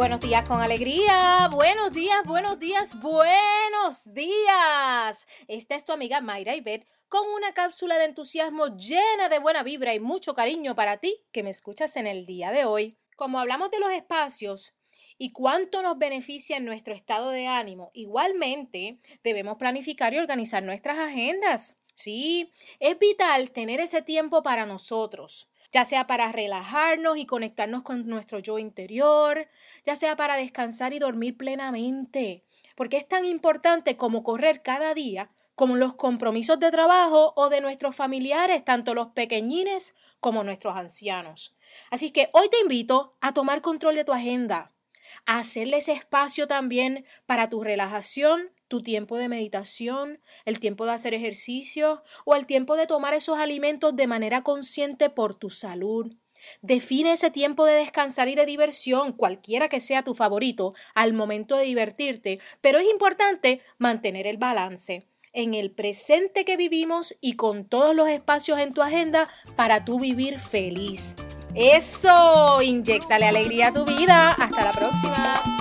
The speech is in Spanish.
Buenos días con alegría, buenos días, buenos días, buenos días. Esta es tu amiga Mayra Ibet con una cápsula de entusiasmo llena de buena vibra y mucho cariño para ti que me escuchas en el día de hoy. Como hablamos de los espacios y cuánto nos beneficia en nuestro estado de ánimo, igualmente debemos planificar y organizar nuestras agendas. Sí, es vital tener ese tiempo para nosotros ya sea para relajarnos y conectarnos con nuestro yo interior, ya sea para descansar y dormir plenamente, porque es tan importante como correr cada día, como los compromisos de trabajo o de nuestros familiares, tanto los pequeñines como nuestros ancianos. Así que hoy te invito a tomar control de tu agenda, a hacerle espacio también para tu relajación tu tiempo de meditación, el tiempo de hacer ejercicio o el tiempo de tomar esos alimentos de manera consciente por tu salud. Define ese tiempo de descansar y de diversión, cualquiera que sea tu favorito, al momento de divertirte, pero es importante mantener el balance en el presente que vivimos y con todos los espacios en tu agenda para tú vivir feliz. Eso, inyectale alegría a tu vida. Hasta la próxima.